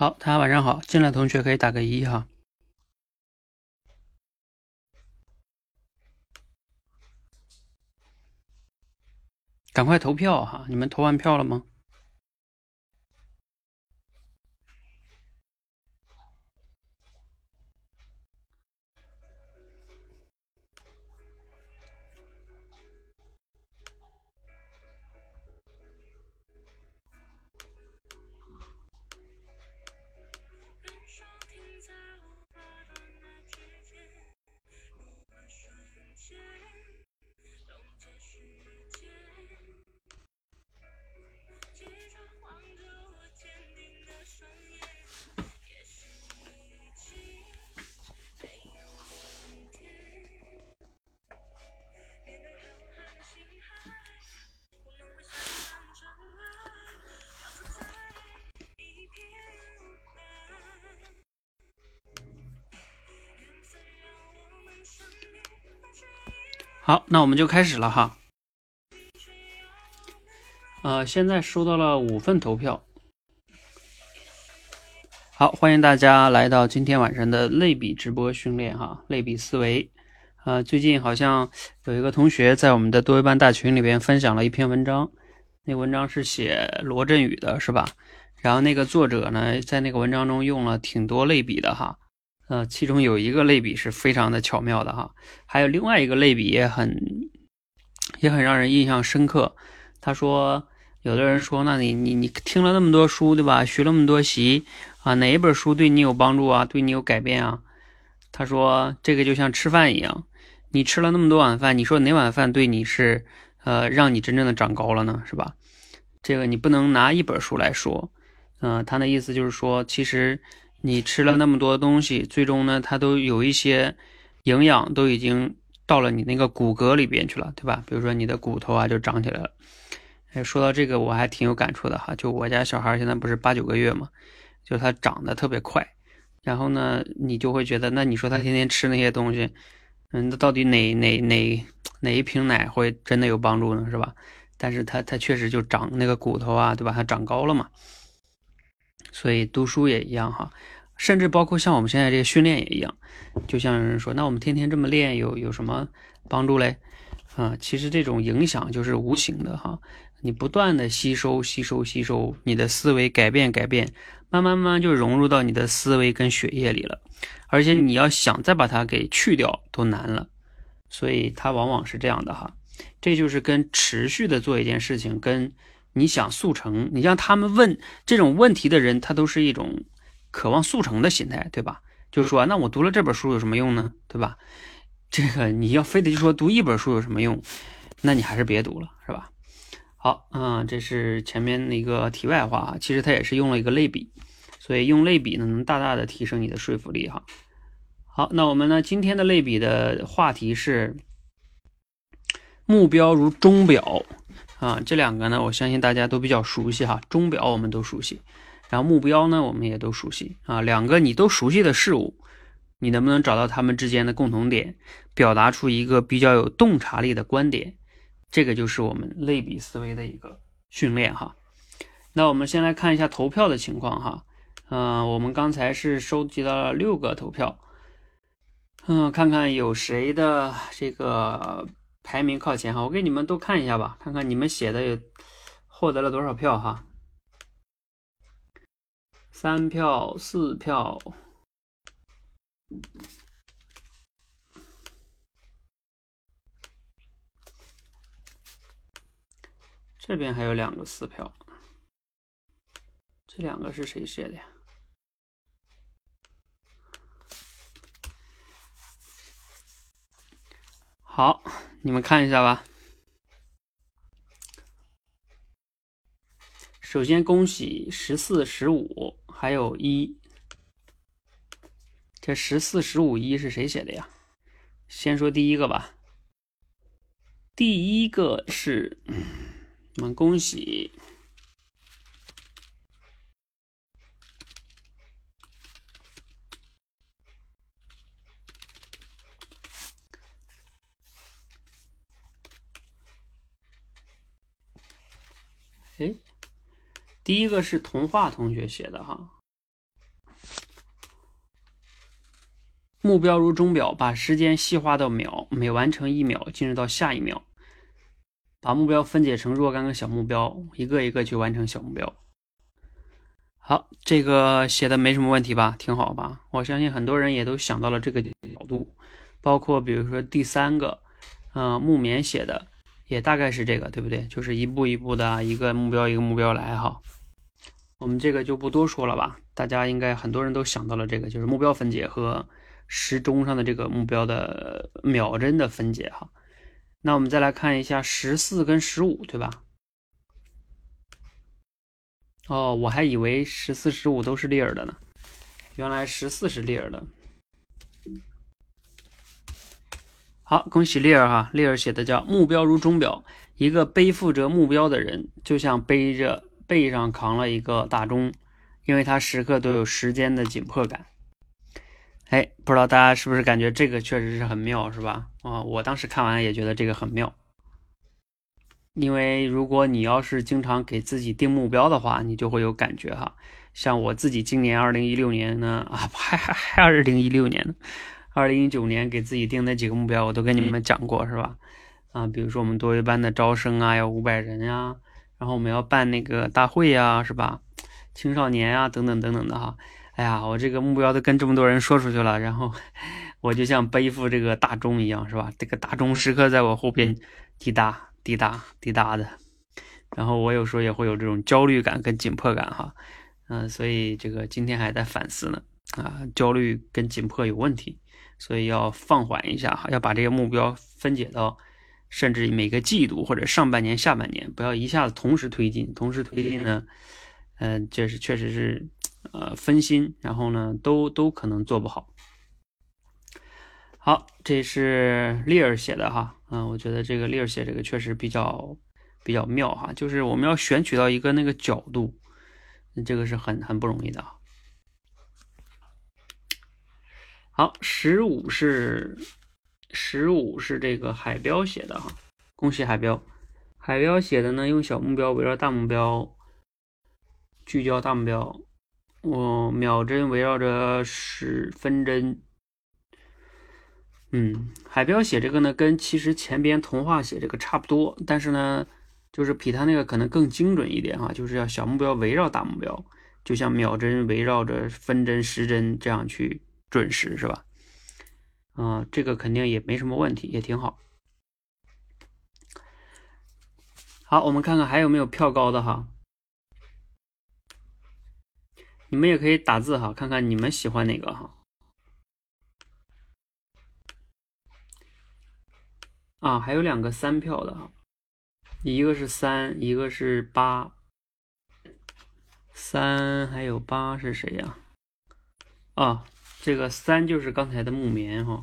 好，大家晚上好，进来同学可以打个一哈。赶快投票哈！你们投完票了吗？好，那我们就开始了哈。呃，现在收到了五份投票。好，欢迎大家来到今天晚上的类比直播训练哈，类比思维。呃，最近好像有一个同学在我们的多维班大群里边分享了一篇文章，那文章是写罗振宇的，是吧？然后那个作者呢，在那个文章中用了挺多类比的哈。呃，其中有一个类比是非常的巧妙的哈，还有另外一个类比也很也很让人印象深刻。他说，有的人说，那你你你听了那么多书，对吧？学了那么多习啊，哪一本书对你有帮助啊？对你有改变啊？他说，这个就像吃饭一样，你吃了那么多碗饭，你说哪碗饭对你是呃让你真正的长高了呢？是吧？这个你不能拿一本书来说。嗯，他的意思就是说，其实。你吃了那么多东西，最终呢，它都有一些营养都已经到了你那个骨骼里边去了，对吧？比如说你的骨头啊就长起来了。哎，说到这个我还挺有感触的哈，就我家小孩现在不是八九个月嘛，就他长得特别快，然后呢，你就会觉得，那你说他天天吃那些东西，嗯，那到底哪哪哪哪一瓶奶会真的有帮助呢？是吧？但是他他确实就长那个骨头啊，对吧？他长高了嘛。所以读书也一样哈，甚至包括像我们现在这个训练也一样，就像有人说，那我们天天这么练有有什么帮助嘞？啊，其实这种影响就是无形的哈，你不断的吸收吸收吸收，你的思维改变改变，慢慢慢慢就融入到你的思维跟血液里了，而且你要想再把它给去掉都难了，所以它往往是这样的哈，这就是跟持续的做一件事情跟。你想速成，你像他们问这种问题的人，他都是一种渴望速成的心态，对吧？就是说，那我读了这本书有什么用呢？对吧？这个你要非得就说读一本书有什么用，那你还是别读了，是吧？好，嗯，这是前面那个题外话，其实他也是用了一个类比，所以用类比呢，能大大的提升你的说服力哈。好，那我们呢，今天的类比的话题是目标如钟表。啊，这两个呢，我相信大家都比较熟悉哈。钟表我们都熟悉，然后目标呢，我们也都熟悉啊。两个你都熟悉的事物，你能不能找到它们之间的共同点，表达出一个比较有洞察力的观点？这个就是我们类比思维的一个训练哈。那我们先来看一下投票的情况哈。嗯，我们刚才是收集到了六个投票，嗯，看看有谁的这个。排名靠前哈，我给你们都看一下吧，看看你们写的有获得了多少票哈。三票、四票，这边还有两个四票，这两个是谁写的呀？好，你们看一下吧。首先恭喜十四、十五，还有一。这十四、十五、一是谁写的呀？先说第一个吧。第一个是，我们恭喜。哎，第一个是童话同学写的哈。目标如钟表，把时间细化到秒，每完成一秒，进入到下一秒，把目标分解成若干个小目标，一个一个去完成小目标。好，这个写的没什么问题吧，挺好吧，我相信很多人也都想到了这个角度，包括比如说第三个嗯木棉写的。也大概是这个，对不对？就是一步一步的一个目标一个目标来哈。我们这个就不多说了吧，大家应该很多人都想到了这个，就是目标分解和时钟上的这个目标的秒针的分解哈。那我们再来看一下十四跟十五，对吧？哦，我还以为十四、十五都是利尔的呢，原来十四是利尔的。好，恭喜丽儿哈，丽儿写的叫目标如钟表，一个背负着目标的人，就像背着。背上扛了一个大钟，因为他时刻都有时间的紧迫感。哎，不知道大家是不是感觉这个确实是很妙，是吧？啊，我当时看完也觉得这个很妙。因为如果你要是经常给自己定目标的话，你就会有感觉哈。像我自己今年二零一六年呢，啊，还还还二零一六年呢，二零一九年给自己定的几个目标，我都跟你们讲过，是吧？啊，比如说我们多维班的招生啊，要五百人呀。然后我们要办那个大会呀，是吧？青少年啊，等等等等的哈。哎呀，我这个目标都跟这么多人说出去了，然后 我就像背负这个大钟一样，是吧？这个大钟时刻在我后边滴答滴答滴答的。然后我有时候也会有这种焦虑感跟紧迫感哈。嗯，所以这个今天还在反思呢。啊，焦虑跟紧迫有问题，所以要放缓一下哈，要把这个目标分解到。甚至每个季度或者上半年、下半年，不要一下子同时推进。同时推进呢，嗯，这是确实是，呃，分心，然后呢，都都可能做不好。好，这是丽儿写的哈，嗯，我觉得这个丽儿写这个确实比较比较妙哈，就是我们要选取到一个那个角度，这个是很很不容易的。好，十五是。十五是这个海标写的哈，恭喜海标。海标写的呢，用小目标围绕大目标，聚焦大目标。我秒针围绕着十分针。嗯，海标写这个呢，跟其实前边童话写这个差不多，但是呢，就是比他那个可能更精准一点哈，就是要小目标围绕大目标，就像秒针围绕着分针、时针这样去准时，是吧？嗯，这个肯定也没什么问题，也挺好。好，我们看看还有没有票高的哈。你们也可以打字哈，看看你们喜欢哪个哈。啊，还有两个三票的哈，一个是三，一个是八。三还有八是谁呀？啊。这个三就是刚才的木棉哈，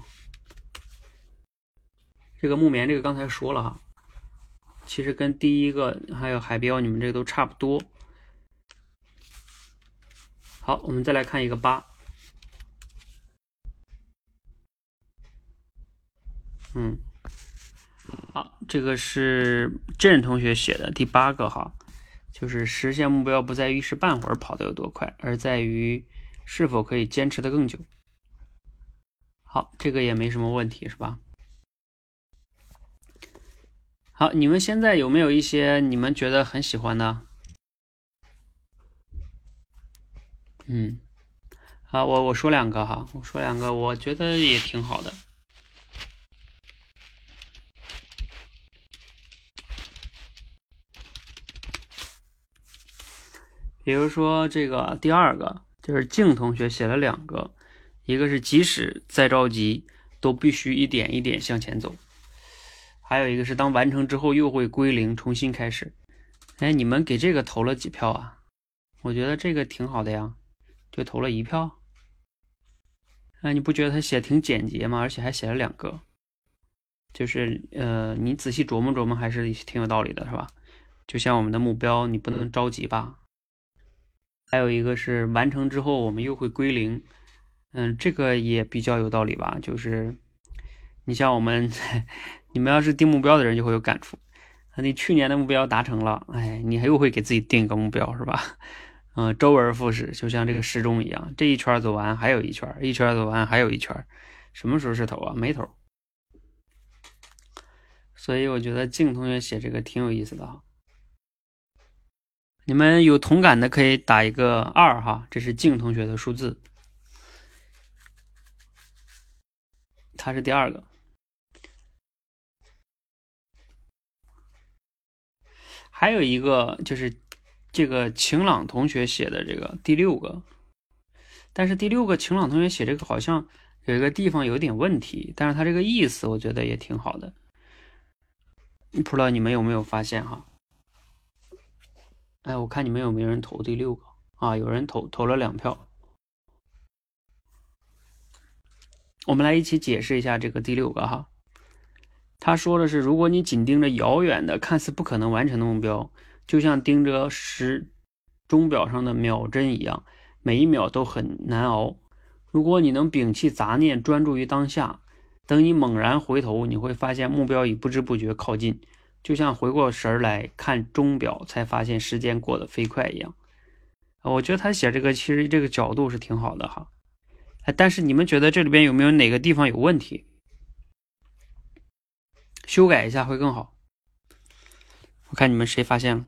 这个木棉这个刚才说了哈，其实跟第一个还有海标你们这个都差不多。好，我们再来看一个八，嗯，好，这个是郑同学写的第八个哈，就是实现目标不在于一时半会儿跑得有多快，而在于。是否可以坚持的更久？好，这个也没什么问题，是吧？好，你们现在有没有一些你们觉得很喜欢的？嗯，好，我我说两个哈，我说两个，我觉得也挺好的。比如说这个第二个。就是静同学写了两个，一个是即使再着急，都必须一点一点向前走，还有一个是当完成之后又会归零，重新开始。哎，你们给这个投了几票啊？我觉得这个挺好的呀，就投了一票。那你不觉得他写挺简洁吗？而且还写了两个，就是呃，你仔细琢磨琢磨，还是挺有道理的，是吧？就像我们的目标，你不能着急吧？还有一个是完成之后我们又会归零，嗯，这个也比较有道理吧？就是你像我们，你们要是定目标的人就会有感触。你去年的目标达成了，哎，你还又会给自己定一个目标，是吧？嗯，周而复始，就像这个时钟一样，这一圈走完还有一圈，一圈走完还有一圈，什么时候是头啊？没头。所以我觉得静同学写这个挺有意思的哈。你们有同感的可以打一个二哈，这是静同学的数字，他是第二个。还有一个就是这个晴朗同学写的这个第六个，但是第六个晴朗同学写这个好像有一个地方有点问题，但是他这个意思我觉得也挺好的，不知道你们有没有发现哈？哎，我看你们有没有人投第六个啊？有人投投了两票，我们来一起解释一下这个第六个哈。他说的是，如果你紧盯着遥远的、看似不可能完成的目标，就像盯着时钟表上的秒针一样，每一秒都很难熬。如果你能摒弃杂念，专注于当下，等你猛然回头，你会发现目标已不知不觉靠近，就像回过神来看钟表，才发现时间过得飞快一样。我觉得他写这个其实这个角度是挺好的哈。哎，但是你们觉得这里边有没有哪个地方有问题？修改一下会更好。我看你们谁发现了？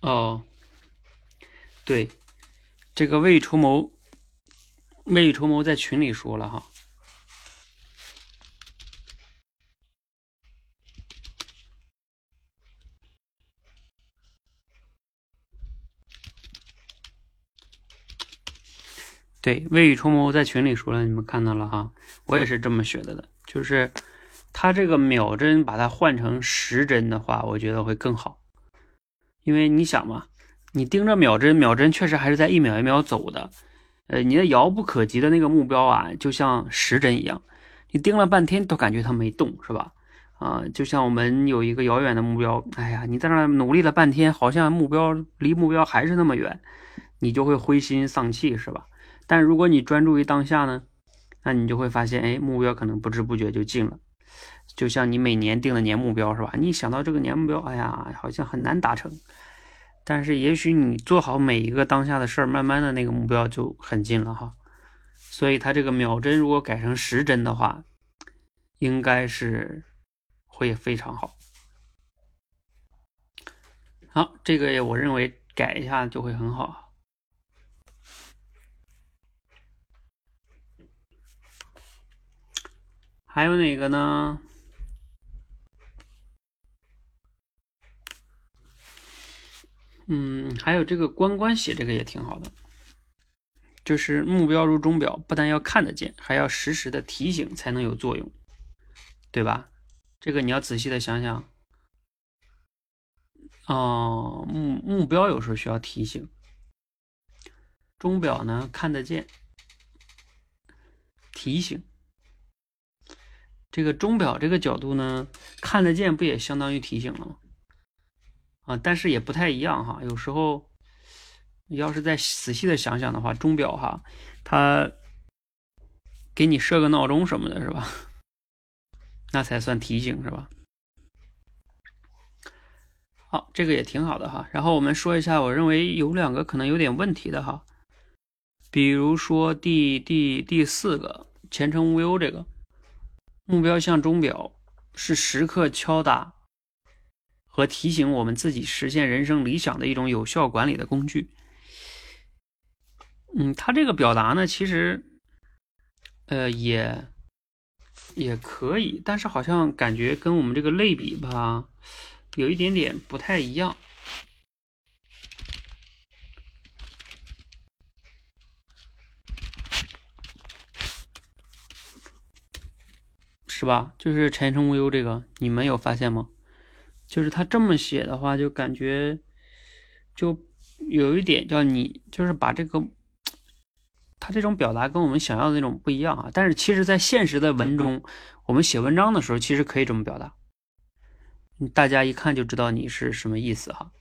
哦，对，这个未雨绸缪，未雨绸缪在群里说了哈。对，未雨绸缪在群里说了，你们看到了哈，我也是这么学的的，就是他这个秒针把它换成时针的话，我觉得会更好，因为你想嘛，你盯着秒针，秒针确实还是在一秒一秒走的，呃，你的遥不可及的那个目标啊，就像时针一样，你盯了半天都感觉它没动，是吧？啊，就像我们有一个遥远的目标，哎呀，你在那努力了半天，好像目标离目标还是那么远，你就会灰心丧气，是吧？但如果你专注于当下呢，那你就会发现，哎，目标可能不知不觉就近了。就像你每年定的年目标是吧？你想到这个年目标，哎呀，好像很难达成。但是也许你做好每一个当下的事儿，慢慢的那个目标就很近了哈。所以它这个秒针如果改成时针的话，应该是会非常好。好，这个我认为改一下就会很好。还有哪个呢？嗯，还有这个关关写这个也挺好的，就是目标如钟表，不但要看得见，还要实时的提醒才能有作用，对吧？这个你要仔细的想想。哦，目目标有时候需要提醒，钟表呢看得见，提醒。这个钟表这个角度呢，看得见不也相当于提醒了吗？啊，但是也不太一样哈。有时候，要是再仔细的想想的话，钟表哈，它给你设个闹钟什么的，是吧？那才算提醒，是吧？好，这个也挺好的哈。然后我们说一下，我认为有两个可能有点问题的哈，比如说第第第四个前程无忧这个。目标像钟表，是时刻敲打和提醒我们自己实现人生理想的一种有效管理的工具。嗯，他这个表达呢，其实，呃，也也可以，但是好像感觉跟我们这个类比吧，有一点点不太一样。是吧？就是前程无忧这个，你们有发现吗？就是他这么写的话，就感觉就有一点叫你，就是把这个他这种表达跟我们想要的那种不一样啊。但是其实，在现实的文中，我们写文章的时候，其实可以这么表达，大家一看就知道你是什么意思哈。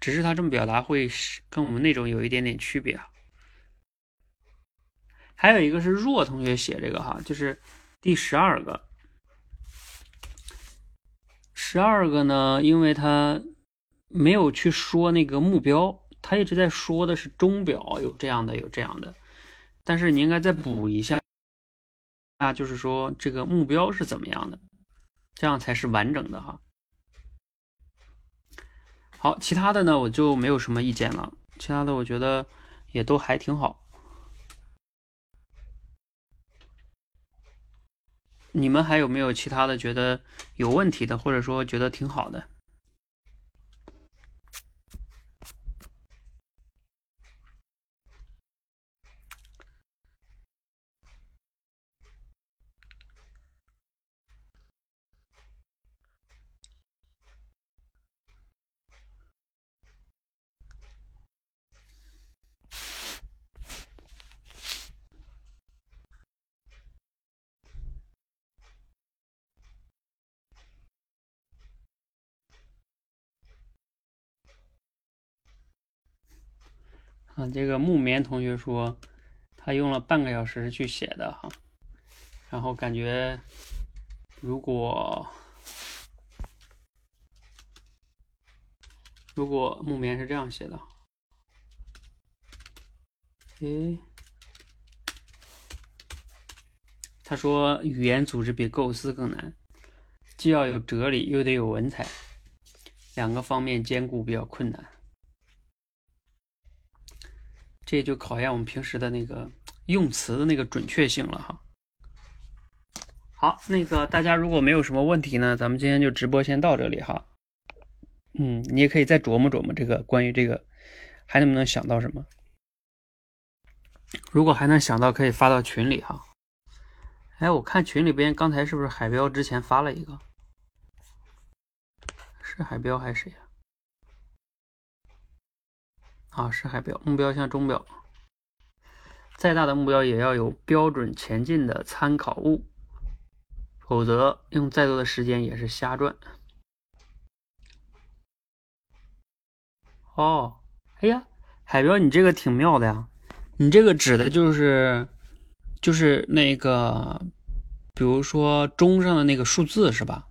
只是他这么表达会跟我们那种有一点点区别啊。还有一个是若同学写这个哈，就是第十二个，十二个呢，因为他没有去说那个目标，他一直在说的是钟表有这样的有这样的，但是你应该再补一下，那，就是说这个目标是怎么样的，这样才是完整的哈。好，其他的呢我就没有什么意见了，其他的我觉得也都还挺好。你们还有没有其他的觉得有问题的，或者说觉得挺好的？啊，这个木棉同学说，他用了半个小时去写的哈，然后感觉如果如果木棉是这样写的，诶，他说语言组织比构思更难，既要有哲理，又得有文采，两个方面兼顾比较困难。这就考验我们平时的那个用词的那个准确性了哈。好，那个大家如果没有什么问题呢，咱们今天就直播先到这里哈。嗯，你也可以再琢磨琢磨这个关于这个还能不能想到什么。如果还能想到，可以发到群里哈。哎，我看群里边刚才是不是海标之前发了一个？是海标还是谁呀？啊是海标，目标像钟表，再大的目标也要有标准前进的参考物，否则用再多的时间也是瞎转。哦，哎呀，海标，你这个挺妙的呀，你这个指的就是，就是那个，比如说钟上的那个数字是吧？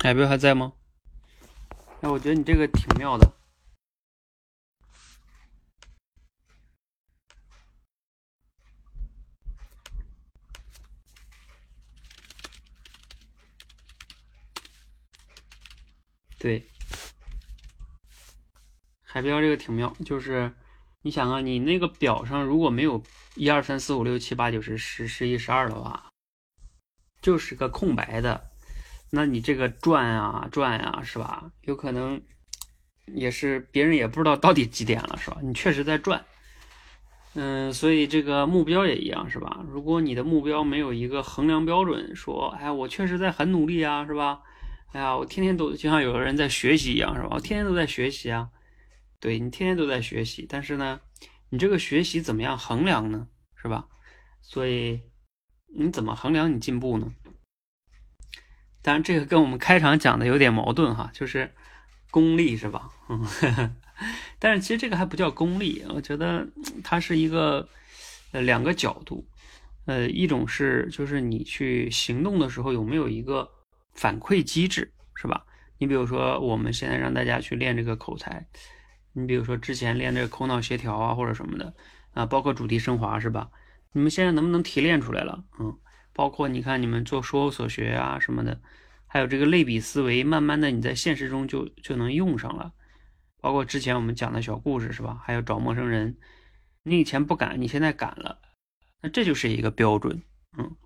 海标还在吗？哎，我觉得你这个挺妙的。对，海标这个挺妙，就是你想啊，你那个表上如果没有一二三四五六七八九十十十一十二的话，就是个空白的。那你这个转啊转啊，是吧？有可能也是别人也不知道到底几点了，是吧？你确实在转，嗯，所以这个目标也一样，是吧？如果你的目标没有一个衡量标准，说，哎，我确实在很努力啊，是吧？哎呀，我天天都就像有个人在学习一样，是吧？我天天都在学习啊，对你天天都在学习，但是呢，你这个学习怎么样衡量呢？是吧？所以你怎么衡量你进步呢？当然，这个跟我们开场讲的有点矛盾哈，就是功利是吧？嗯，但是其实这个还不叫功利，我觉得它是一个呃两个角度，呃，一种是就是你去行动的时候有没有一个反馈机制是吧？你比如说我们现在让大家去练这个口才，你比如说之前练这个口脑协调啊或者什么的啊，包括主题升华是吧？你们现在能不能提炼出来了？嗯。包括你看，你们做说所学啊什么的，还有这个类比思维，慢慢的你在现实中就就能用上了。包括之前我们讲的小故事是吧？还有找陌生人，你以前不敢，你现在敢了，那这就是一个标准，嗯。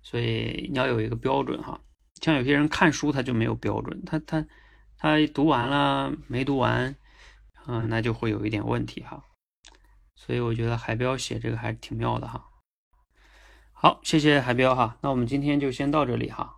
所以你要有一个标准哈。像有些人看书他就没有标准，他他他读完了没读完，嗯，那就会有一点问题哈。所以我觉得海标写这个还是挺妙的哈。好，谢谢海彪哈，那我们今天就先到这里哈。